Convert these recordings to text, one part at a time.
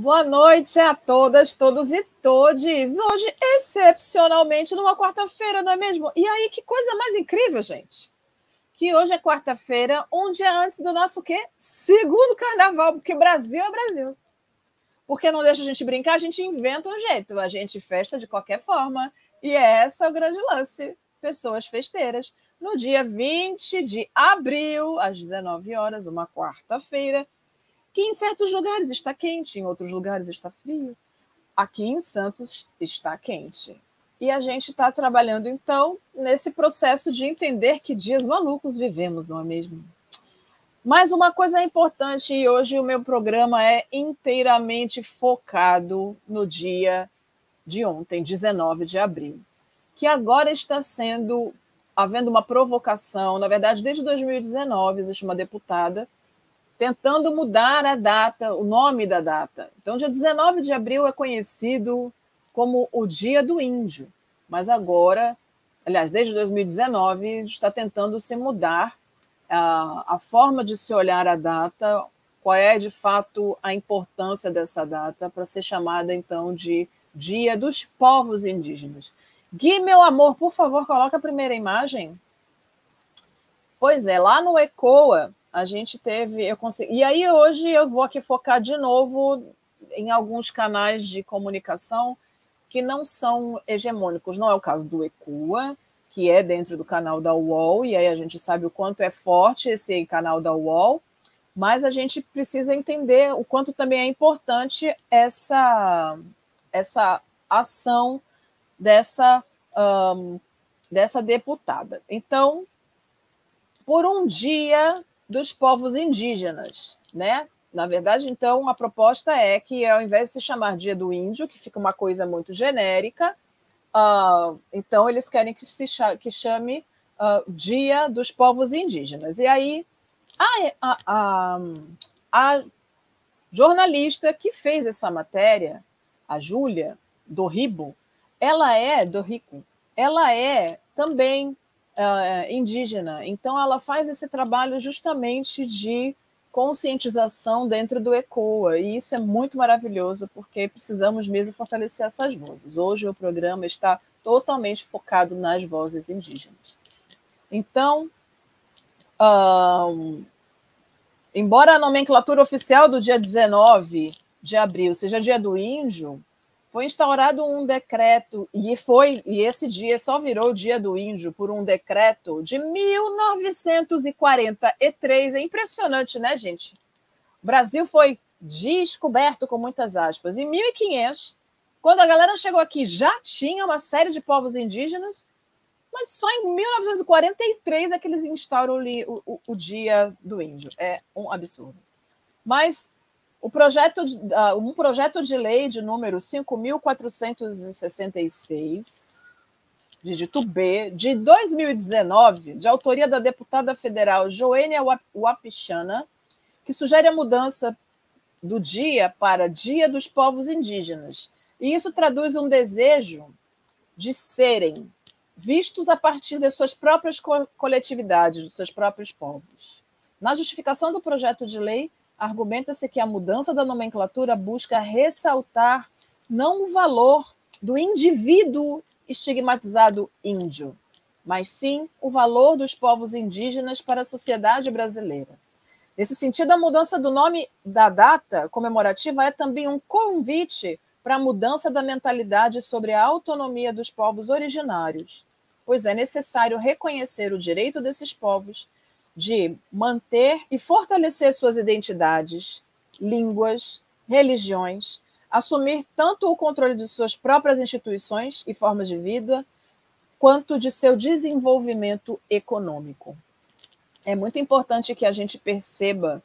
Boa noite a todas, todos e todes. Hoje, excepcionalmente, numa quarta-feira, não é mesmo? E aí, que coisa mais incrível, gente. Que hoje é quarta-feira, um dia antes do nosso quê? Segundo carnaval, porque Brasil é Brasil. Porque não deixa a gente brincar, a gente inventa um jeito. A gente festa de qualquer forma. E é esse é o grande lance. Pessoas festeiras. No dia 20 de abril, às 19 horas, uma quarta-feira, que em certos lugares está quente, em outros lugares está frio. Aqui em Santos está quente. E a gente está trabalhando, então, nesse processo de entender que dias malucos vivemos, não é mesmo? Mas uma coisa importante, e hoje o meu programa é inteiramente focado no dia de ontem, 19 de abril, que agora está sendo havendo uma provocação, na verdade, desde 2019 existe uma deputada tentando mudar a data, o nome da data. Então, dia 19 de abril é conhecido como o Dia do Índio, mas agora, aliás, desde 2019, está tentando se mudar a, a forma de se olhar a data, qual é de fato a importância dessa data para ser chamada então de Dia dos Povos Indígenas. Gui, meu amor, por favor, coloca a primeira imagem. Pois é, lá no ECOA, a gente teve, eu consegui, e aí hoje eu vou aqui focar de novo em alguns canais de comunicação que não são hegemônicos. Não é o caso do ECUA, que é dentro do canal da UOL, e aí a gente sabe o quanto é forte esse canal da UOL, mas a gente precisa entender o quanto também é importante essa, essa ação dessa, um, dessa deputada. Então, por um dia dos povos indígenas, né? Na verdade, então, a proposta é que, ao invés de se chamar Dia do Índio, que fica uma coisa muito genérica, uh, então eles querem que se chame, que chame uh, Dia dos Povos Indígenas. E aí, a, a, a, a jornalista que fez essa matéria, a Júlia do Ribo, ela é do Rico, ela é também uh, indígena. Então, ela faz esse trabalho justamente de conscientização dentro do ECOA, e isso é muito maravilhoso, porque precisamos mesmo fortalecer essas vozes. Hoje o programa está totalmente focado nas vozes indígenas. Então, um, embora a nomenclatura oficial do dia 19 de abril seja dia do índio, foi instaurado um decreto e foi e esse dia só virou o dia do índio por um decreto de 1943. É impressionante, né, gente? O Brasil foi descoberto com muitas aspas em 1500, quando a galera chegou aqui já tinha uma série de povos indígenas, mas só em 1943 é que eles instauram o, o, o dia do índio. É um absurdo. Mas o projeto, uh, um projeto de lei de número 5.466, dígito B, de 2019, de autoria da deputada federal Joênia Wapichana, que sugere a mudança do dia para Dia dos Povos Indígenas. E isso traduz um desejo de serem vistos a partir das suas próprias coletividades, dos seus próprios povos. Na justificação do projeto de lei, argumenta-se que a mudança da nomenclatura busca ressaltar não o valor do indivíduo estigmatizado índio, mas sim o valor dos povos indígenas para a sociedade brasileira. Nesse sentido, a mudança do nome da data comemorativa é também um convite para a mudança da mentalidade sobre a autonomia dos povos originários, pois é necessário reconhecer o direito desses povos de manter e fortalecer suas identidades, línguas, religiões, assumir tanto o controle de suas próprias instituições e formas de vida, quanto de seu desenvolvimento econômico. É muito importante que a gente perceba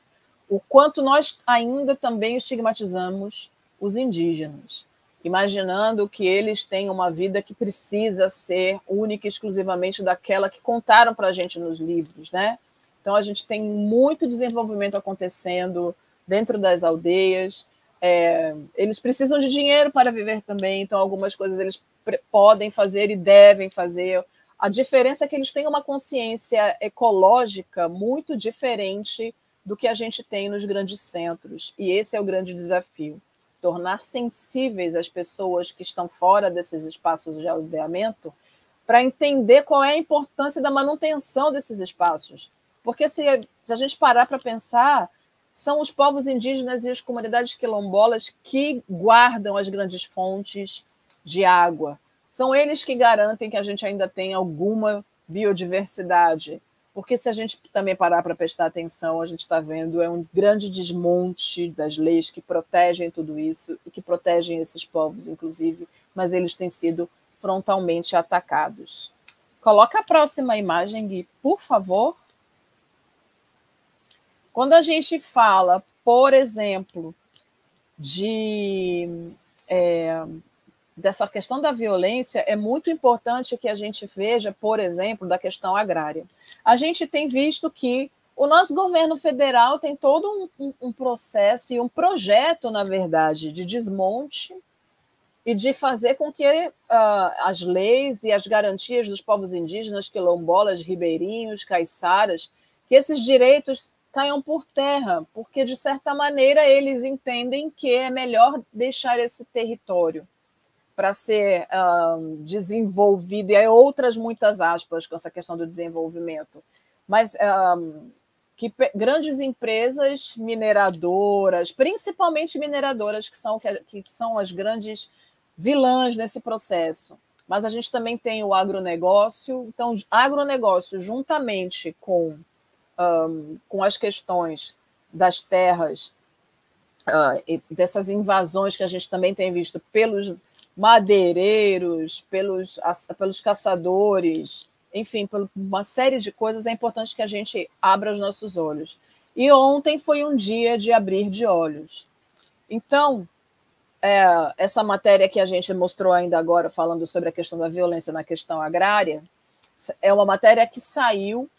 o quanto nós ainda também estigmatizamos os indígenas, imaginando que eles têm uma vida que precisa ser única e exclusivamente daquela que contaram para a gente nos livros, né? Então, a gente tem muito desenvolvimento acontecendo dentro das aldeias. É, eles precisam de dinheiro para viver também, então, algumas coisas eles podem fazer e devem fazer. A diferença é que eles têm uma consciência ecológica muito diferente do que a gente tem nos grandes centros, e esse é o grande desafio. tornar sensíveis as pessoas que estão fora desses espaços de aldeamento para entender qual é a importância da manutenção desses espaços. Porque se, se a gente parar para pensar, são os povos indígenas e as comunidades quilombolas que guardam as grandes fontes de água. São eles que garantem que a gente ainda tem alguma biodiversidade. Porque se a gente também parar para prestar atenção, a gente está vendo é um grande desmonte das leis que protegem tudo isso e que protegem esses povos, inclusive, mas eles têm sido frontalmente atacados. Coloca a próxima imagem, Gui, por favor. Quando a gente fala, por exemplo, de é, dessa questão da violência, é muito importante que a gente veja, por exemplo, da questão agrária. A gente tem visto que o nosso governo federal tem todo um, um, processo e um projeto, na verdade, de desmonte e de fazer com que uh, as leis e as garantias dos povos indígenas, quilombolas, ribeirinhos, caiçaras, que esses direitos caiam por terra, porque, de certa maneira, eles entendem que é melhor deixar esse território para ser um, desenvolvido, e aí outras muitas aspas com essa questão do desenvolvimento, mas um, que grandes empresas mineradoras, principalmente mineradoras, que são, que, que são as grandes vilãs nesse processo, mas a gente também tem o agronegócio, então, agronegócio juntamente com um, com as questões das terras, uh, dessas invasões que a gente também tem visto pelos madeireiros, pelos, pelos caçadores, enfim, por uma série de coisas, é importante que a gente abra os nossos olhos. E ontem foi um dia de abrir de olhos. Então, é, essa matéria que a gente mostrou ainda agora, falando sobre a questão da violência na questão agrária, é uma matéria que saiu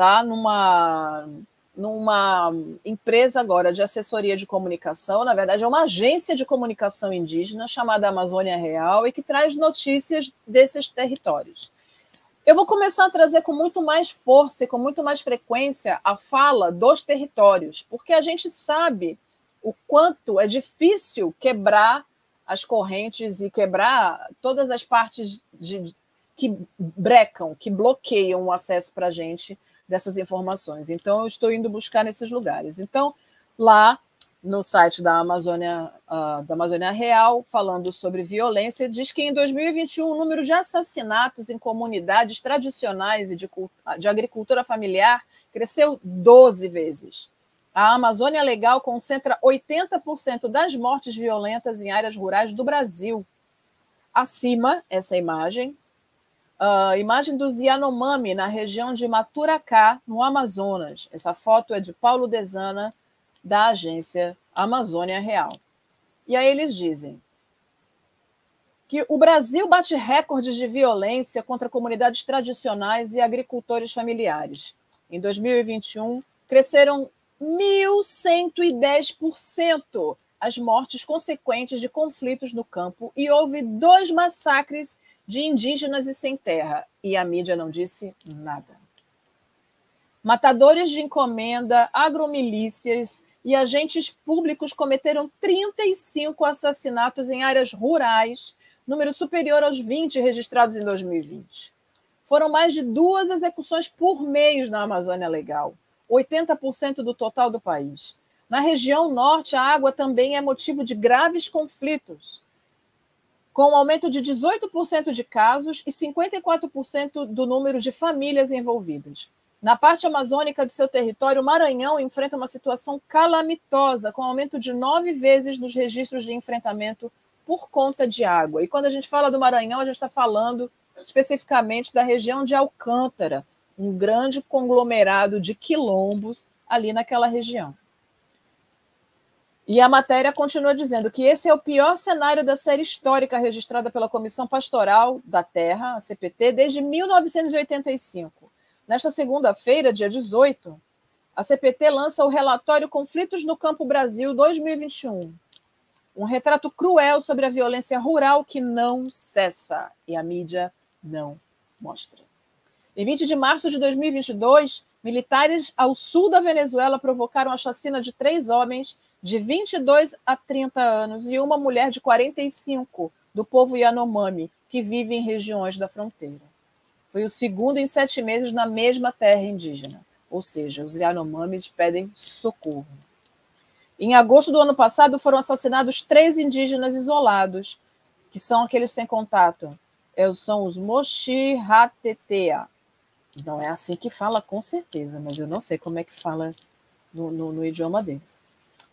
tá? numa, numa empresa agora de assessoria de comunicação, na verdade é uma agência de comunicação indígena chamada Amazônia Real e que traz notícias desses territórios. Eu vou começar a trazer com muito mais força e com muito mais frequência a fala dos territórios, porque a gente sabe o quanto é difícil quebrar as correntes e quebrar todas as partes de, que brecam, que bloqueiam o acesso para a gente dessas informações. Então, eu estou indo buscar nesses lugares. Então, lá no site da Amazônia, uh, da Amazônia Real, falando sobre violência, diz que em 2021 o número de assassinatos em comunidades tradicionais e de, de agricultura familiar cresceu 12 vezes. A Amazônia Legal concentra 80% das mortes violentas em áreas rurais do Brasil. Acima, essa imagem, Uh, imagem dos Yanomami, na região de Maturacá, no Amazonas. Essa foto é de Paulo Dezana, da agência Amazônia Real. E aí eles dizem que o Brasil bate recordes de violência contra comunidades tradicionais e agricultores familiares. Em 2021, cresceram 1.110% as mortes consequentes de conflitos no campo e houve dois massacres de indígenas e sem terra, e a mídia não disse nada. Matadores de encomenda, agromilícias e agentes públicos cometeram 35 assassinatos em áreas rurais, número superior aos 20 registrados em 2020. Foram mais de duas execuções por mês na Amazônia Legal, 80% do total do país. Na região norte, a água também é motivo de graves conflitos com um aumento de 18% de casos e 54% do número de famílias envolvidas. Na parte amazônica de seu território, o Maranhão enfrenta uma situação calamitosa, com aumento de nove vezes nos registros de enfrentamento por conta de água. E quando a gente fala do Maranhão, a gente está falando especificamente da região de Alcântara, um grande conglomerado de quilombos ali naquela região. E a matéria continua dizendo que esse é o pior cenário da série histórica registrada pela Comissão Pastoral da Terra, a CPT, desde 1985. Nesta segunda-feira, dia 18, a CPT lança o relatório Conflitos no Campo Brasil 2021. Um retrato cruel sobre a violência rural que não cessa e a mídia não mostra. Em 20 de março de 2022, militares ao sul da Venezuela provocaram a chacina de três homens de 22 a 30 anos, e uma mulher de 45, do povo Yanomami, que vive em regiões da fronteira. Foi o segundo em sete meses na mesma terra indígena, ou seja, os Yanomamis pedem socorro. Em agosto do ano passado foram assassinados três indígenas isolados, que são aqueles sem contato. É, são os Moshi-Hatetea. Não é assim que fala, com certeza, mas eu não sei como é que fala no, no, no idioma deles.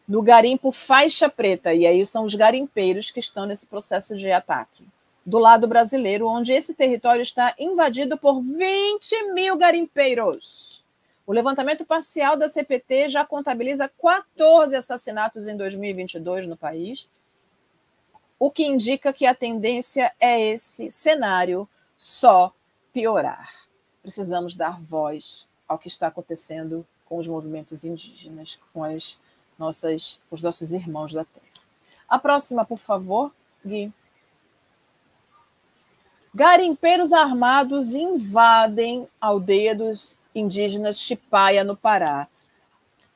No garimpo Faixa Preta, e aí são os garimpeiros que estão nesse processo de ataque. Do lado brasileiro, onde esse território está invadido por 20 mil garimpeiros. O levantamento parcial da CPT já contabiliza 14 assassinatos em 2022 no país, o que indica que a tendência é esse cenário só piorar. Precisamos dar voz ao que está acontecendo com os movimentos indígenas, com as nossas, os nossos irmãos da terra. A próxima, por favor, Gui. Garimpeiros armados invadem aldeia dos indígenas Chipaia, no Pará.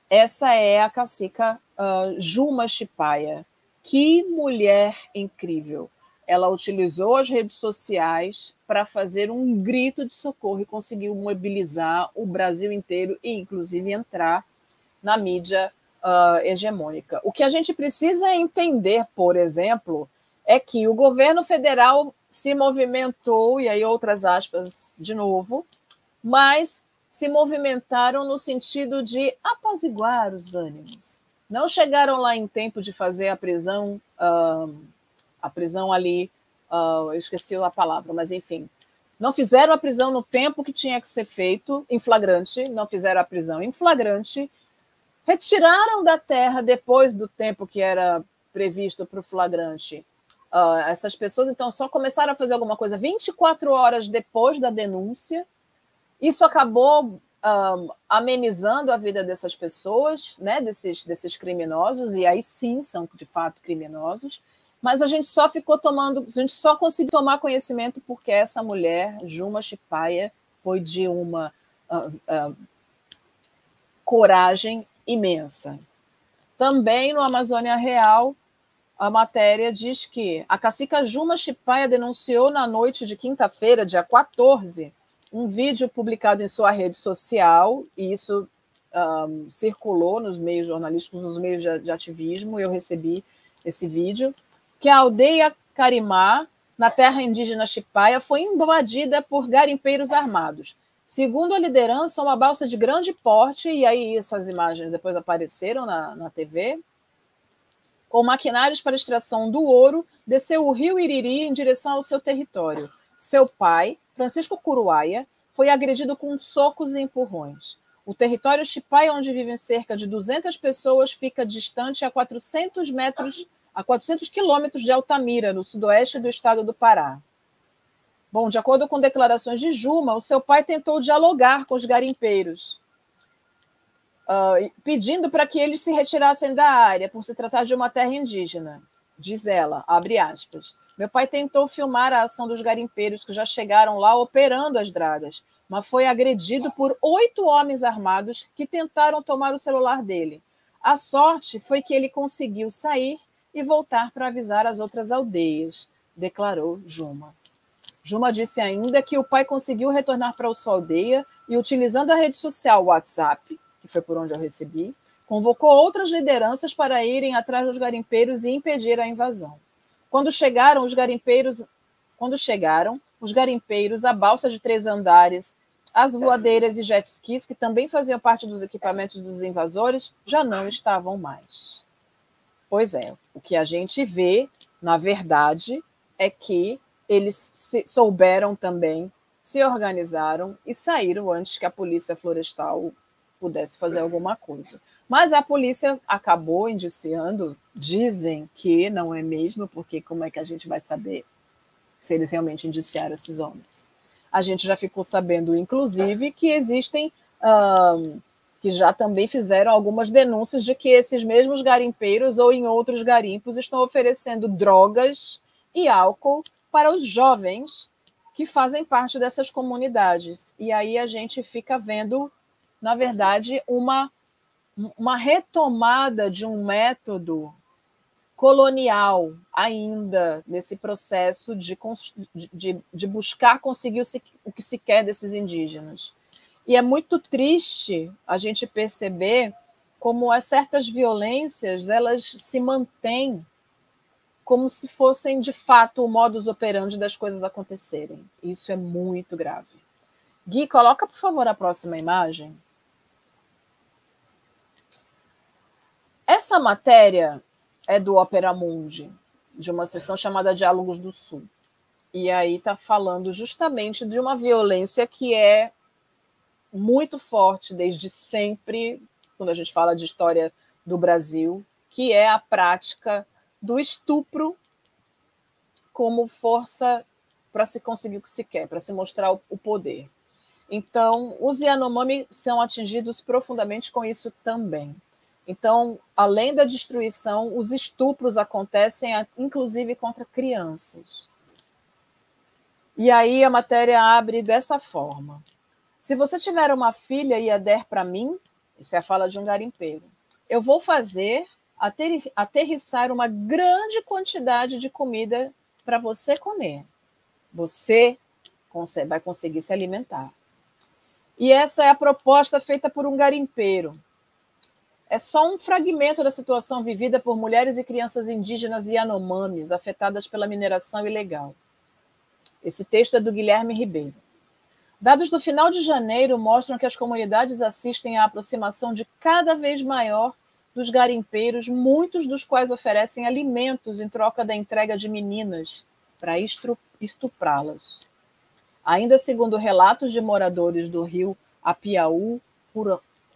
Essa é a cacica uh, Juma Chipaia. Que mulher incrível! Ela utilizou as redes sociais para fazer um grito de socorro e conseguiu mobilizar o Brasil inteiro e, inclusive, entrar na mídia uh, hegemônica. O que a gente precisa entender, por exemplo, é que o governo federal se movimentou, e aí outras aspas de novo, mas se movimentaram no sentido de apaziguar os ânimos. Não chegaram lá em tempo de fazer a prisão, uh, a prisão ali, uh, eu esqueci a palavra, mas enfim, não fizeram a prisão no tempo que tinha que ser feito, em flagrante, não fizeram a prisão em flagrante, retiraram da terra depois do tempo que era previsto para o flagrante. Uh, essas pessoas, então, só começaram a fazer alguma coisa 24 horas depois da denúncia, isso acabou um, amenizando a vida dessas pessoas, né, desses, desses criminosos, e aí sim são de fato criminosos, mas a gente só ficou tomando, a gente só conseguiu tomar conhecimento porque essa mulher, Juma Chipaia, foi de uma uh, uh, coragem imensa. Também no Amazônia Real, a matéria diz que a cacica Juma Chipaia denunciou na noite de quinta-feira, dia 14, um vídeo publicado em sua rede social, e isso um, circulou nos meios jornalísticos, nos meios de, de ativismo, eu recebi esse vídeo, que a aldeia Carimá, na terra indígena Chipaia, foi invadida por garimpeiros armados. Segundo a liderança, uma balsa de grande porte, e aí essas imagens depois apareceram na, na TV, com maquinários para extração do ouro, desceu o rio Iriri em direção ao seu território. Seu pai, Francisco Curuaia foi agredido com socos e empurrões. O território Chipai, onde vivem cerca de 200 pessoas, fica distante a 400 metros, a 400 quilômetros de Altamira, no sudoeste do estado do Pará. Bom, de acordo com declarações de Juma, o seu pai tentou dialogar com os garimpeiros, uh, pedindo para que eles se retirassem da área, por se tratar de uma terra indígena. Diz ela, abre aspas. Meu pai tentou filmar a ação dos garimpeiros que já chegaram lá operando as dragas, mas foi agredido por oito homens armados que tentaram tomar o celular dele. A sorte foi que ele conseguiu sair e voltar para avisar as outras aldeias, declarou Juma. Juma disse ainda que o pai conseguiu retornar para sua aldeia e, utilizando a rede social WhatsApp, que foi por onde eu recebi, convocou outras lideranças para irem atrás dos garimpeiros e impedir a invasão. Quando chegaram os garimpeiros, quando chegaram os garimpeiros, a balsa de três andares, as voadeiras e jet skis, que também faziam parte dos equipamentos dos invasores, já não estavam mais. Pois é, o que a gente vê, na verdade, é que eles souberam também, se organizaram e saíram antes que a polícia florestal pudesse fazer alguma coisa. Mas a polícia acabou indiciando, dizem que não é mesmo, porque como é que a gente vai saber se eles realmente indiciaram esses homens? A gente já ficou sabendo, inclusive, que existem, que já também fizeram algumas denúncias de que esses mesmos garimpeiros ou em outros garimpos estão oferecendo drogas e álcool para os jovens que fazem parte dessas comunidades. E aí a gente fica vendo, na verdade, uma uma retomada de um método colonial ainda nesse processo de, de, de buscar conseguir o que se quer desses indígenas. E é muito triste a gente perceber como as certas violências elas se mantêm como se fossem de fato o modus operandi das coisas acontecerem. Isso é muito grave. Gui, coloca por favor a próxima imagem. Essa matéria é do Opera Mundi, de uma sessão chamada Diálogos do Sul. E aí está falando justamente de uma violência que é muito forte desde sempre, quando a gente fala de história do Brasil, que é a prática do estupro como força para se conseguir o que se quer, para se mostrar o poder. Então, os Yanomami são atingidos profundamente com isso também. Então, além da destruição, os estupros acontecem, inclusive, contra crianças. E aí a matéria abre dessa forma. Se você tiver uma filha e a der para mim, isso é a fala de um garimpeiro, eu vou fazer aterrissar uma grande quantidade de comida para você comer. Você vai conseguir se alimentar. E essa é a proposta feita por um garimpeiro. É só um fragmento da situação vivida por mulheres e crianças indígenas e anomames afetadas pela mineração ilegal. Esse texto é do Guilherme Ribeiro. Dados do final de janeiro mostram que as comunidades assistem à aproximação de cada vez maior dos garimpeiros, muitos dos quais oferecem alimentos em troca da entrega de meninas para estuprá-las. Ainda segundo relatos de moradores do rio Apiaú,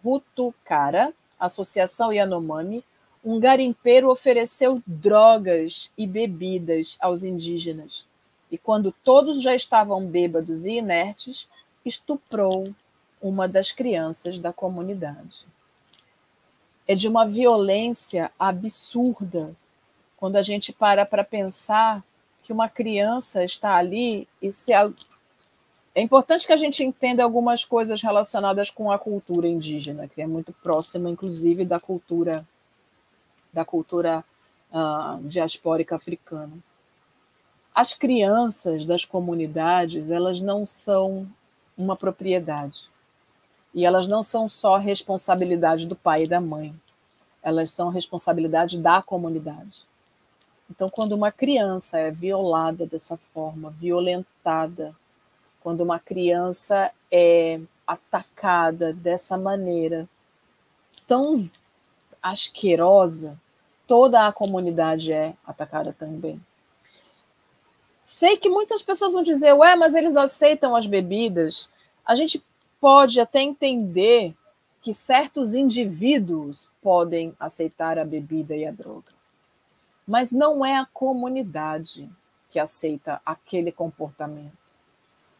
Rutucara, Associação Yanomami, um garimpeiro ofereceu drogas e bebidas aos indígenas. E quando todos já estavam bêbados e inertes, estuprou uma das crianças da comunidade é de uma violência absurda quando a gente para para pensar que uma criança está ali e se é importante que a gente entenda algumas coisas relacionadas com a cultura indígena, que é muito próxima, inclusive, da cultura da cultura uh, diaspórica africana. As crianças das comunidades, elas não são uma propriedade. E elas não são só responsabilidade do pai e da mãe, elas são responsabilidade da comunidade. Então, quando uma criança é violada dessa forma, violentada, quando uma criança é atacada dessa maneira tão asquerosa, toda a comunidade é atacada também. Sei que muitas pessoas vão dizer, ué, mas eles aceitam as bebidas. A gente pode até entender que certos indivíduos podem aceitar a bebida e a droga, mas não é a comunidade que aceita aquele comportamento,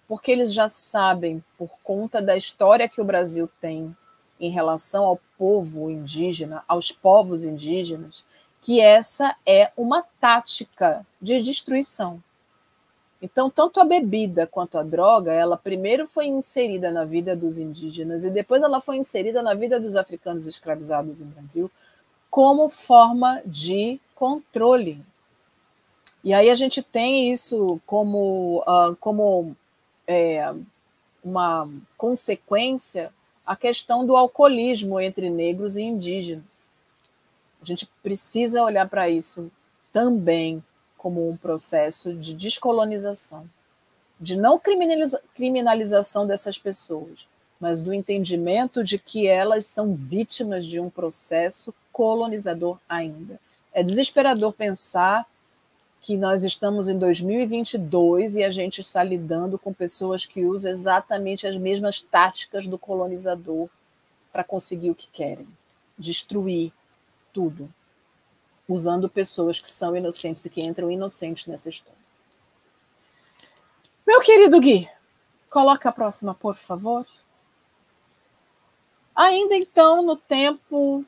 porque eles já sabem, por conta da história que o Brasil tem em relação ao povo indígena, aos povos indígenas, que essa é uma tática de destruição. Então, tanto a bebida quanto a droga, ela primeiro foi inserida na vida dos indígenas e depois ela foi inserida na vida dos africanos escravizados no Brasil como forma de controle. E aí a gente tem isso como, uh, como é, uma consequência a questão do alcoolismo entre negros e indígenas. A gente precisa olhar para isso também como um processo de descolonização, de não criminaliza criminalização dessas pessoas, mas do entendimento de que elas são vítimas de um processo colonizador ainda. É desesperador pensar que nós estamos em 2022 e a gente está lidando com pessoas que usam exatamente as mesmas táticas do colonizador para conseguir o que querem destruir tudo usando pessoas que são inocentes e que entram inocentes nessa história. Meu querido Gui, coloca a próxima, por favor. Ainda então, no tempo,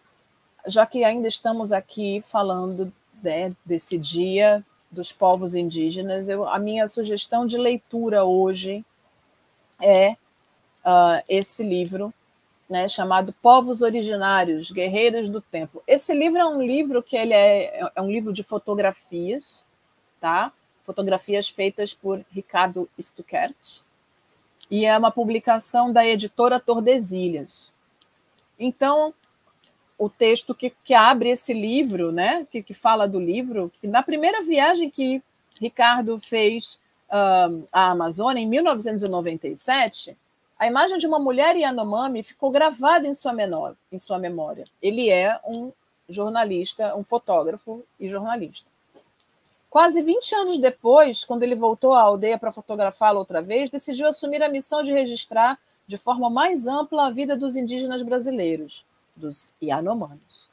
já que ainda estamos aqui falando né, desse dia dos povos indígenas, eu, a minha sugestão de leitura hoje é uh, esse livro né, chamado Povos Originários, Guerreiros do Tempo. Esse livro é um livro que ele é, é um livro de fotografias, tá? Fotografias feitas por Ricardo Stuckert, e é uma publicação da editora Tordesilhas. Então, o texto que, que abre esse livro, né, que, que fala do livro, que na primeira viagem que Ricardo fez uh, à Amazônia, em 1997, a imagem de uma mulher Yanomami ficou gravada em sua, menor, em sua memória. Ele é um jornalista, um fotógrafo e jornalista. Quase 20 anos depois, quando ele voltou à aldeia para fotografá-la outra vez, decidiu assumir a missão de registrar de forma mais ampla a vida dos indígenas brasileiros, dos Yanomamis.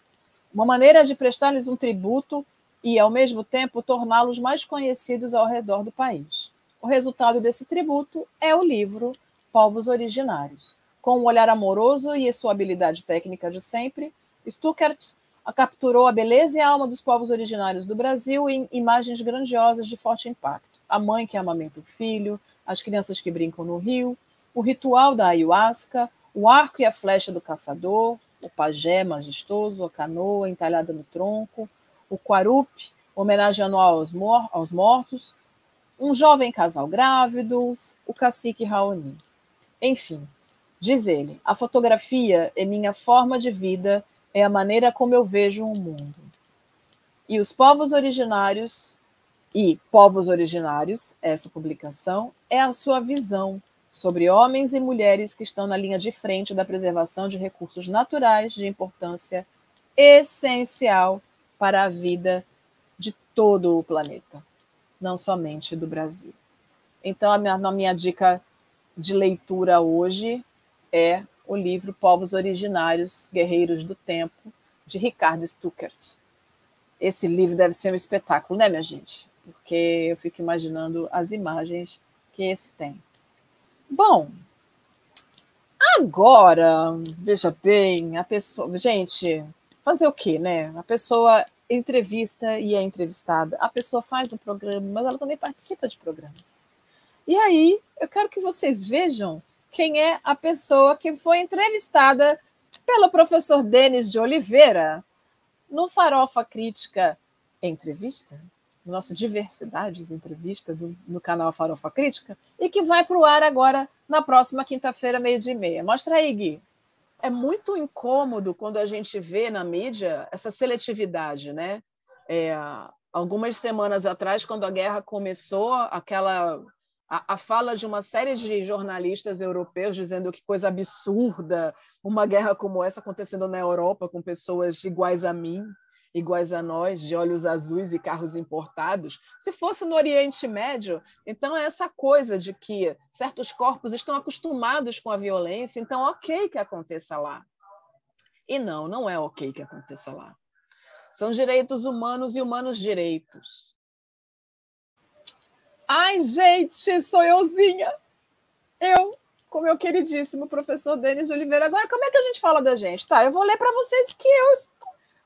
Uma maneira de prestar-lhes um tributo e, ao mesmo tempo, torná-los mais conhecidos ao redor do país. O resultado desse tributo é o livro povos originários. Com um olhar amoroso e sua habilidade técnica de sempre, Stuckert capturou a beleza e a alma dos povos originários do Brasil em imagens grandiosas de forte impacto. A mãe que amamenta o filho, as crianças que brincam no rio, o ritual da ayahuasca, o arco e a flecha do caçador, o pajé majestoso, a canoa entalhada no tronco, o quarup, homenagem anual aos, mor aos mortos, um jovem casal grávido, o cacique Raoni. Enfim, diz ele, a fotografia é minha forma de vida, é a maneira como eu vejo o mundo. E os povos originários, e povos originários, essa publicação, é a sua visão sobre homens e mulheres que estão na linha de frente da preservação de recursos naturais de importância essencial para a vida de todo o planeta, não somente do Brasil. Então, a minha, a minha dica de leitura hoje é o livro Povos Originários, Guerreiros do Tempo, de Ricardo Stuckert. Esse livro deve ser um espetáculo, né, minha gente? Porque eu fico imaginando as imagens que isso tem. Bom, agora, veja bem, a pessoa. Gente, fazer o quê, né? A pessoa entrevista e é entrevistada. A pessoa faz o programa, mas ela também participa de programas. E aí, eu quero que vocês vejam quem é a pessoa que foi entrevistada pelo professor Denis de Oliveira no Farofa Crítica Entrevista, no nosso Diversidades Entrevista do, no canal Farofa Crítica, e que vai para o ar agora na próxima quinta-feira, meio-dia e meia. Mostra aí, Gui. É muito incômodo quando a gente vê na mídia essa seletividade, né? É, algumas semanas atrás, quando a guerra começou, aquela a, a, fala de uma série de jornalistas europeus dizendo que coisa absurda uma guerra como essa acontecendo na Europa com pessoas iguais a mim, iguais a nós, de olhos azuis e carros importados. Se fosse no Oriente Médio, então é essa coisa de que certos corpos estão acostumados com a violência, então ok que aconteça lá. E não, não é ok que aconteça lá. São direitos humanos e humanos direitos. Ai, gente, sou euzinha. Eu, com meu queridíssimo professor Denis de Oliveira. Agora, como é que a gente fala da gente? Tá, eu vou ler para vocês o que eu,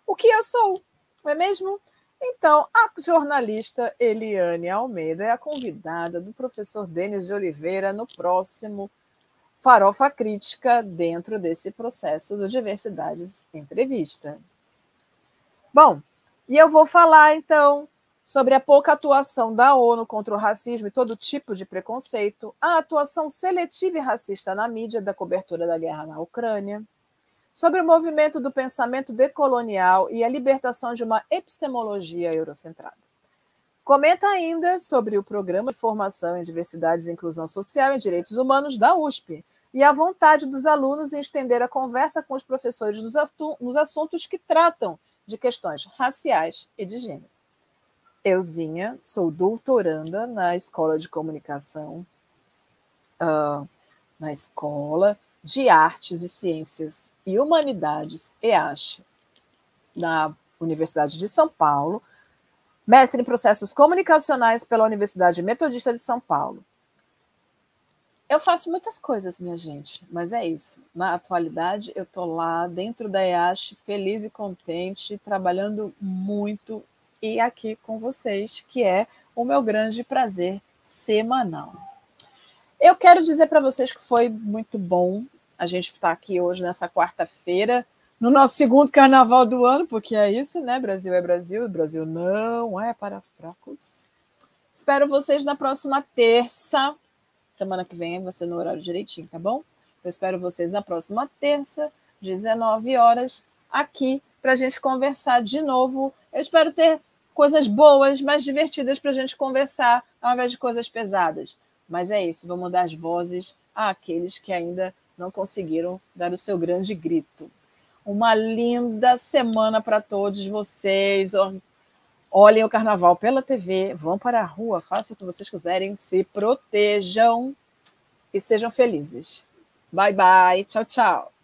o que eu sou, não é mesmo? Então, a jornalista Eliane Almeida é a convidada do professor Denis de Oliveira no próximo Farofa Crítica dentro desse processo do Diversidades Entrevista. Bom, e eu vou falar então sobre a pouca atuação da ONU contra o racismo e todo tipo de preconceito, a atuação seletiva e racista na mídia da cobertura da guerra na Ucrânia, sobre o movimento do pensamento decolonial e a libertação de uma epistemologia eurocentrada. Comenta ainda sobre o programa de formação em diversidades e inclusão social e direitos humanos da USP e a vontade dos alunos em estender a conversa com os professores nos assuntos que tratam de questões raciais e de gênero. Euzinha, sou doutoranda na Escola de Comunicação, uh, na Escola de Artes e Ciências e Humanidades, EASH, na Universidade de São Paulo, mestre em processos comunicacionais pela Universidade Metodista de São Paulo. Eu faço muitas coisas, minha gente, mas é isso. Na atualidade, eu estou lá dentro da EASH, feliz e contente, trabalhando muito e aqui com vocês, que é o meu grande prazer semanal. Eu quero dizer para vocês que foi muito bom a gente está aqui hoje nessa quarta-feira, no nosso segundo carnaval do ano, porque é isso, né? Brasil é Brasil, Brasil não é para fracos. Espero vocês na próxima terça. Semana que vem vai ser no horário direitinho, tá bom? Eu espero vocês na próxima terça, 19 horas, aqui para a gente conversar de novo. Eu espero ter coisas boas, mais divertidas para a gente conversar, ao invés de coisas pesadas. Mas é isso, vamos dar as vozes àqueles que ainda não conseguiram dar o seu grande grito. Uma linda semana para todos vocês. Olhem o carnaval pela TV, vão para a rua, façam o que vocês quiserem, se protejam e sejam felizes. Bye, bye. Tchau, tchau.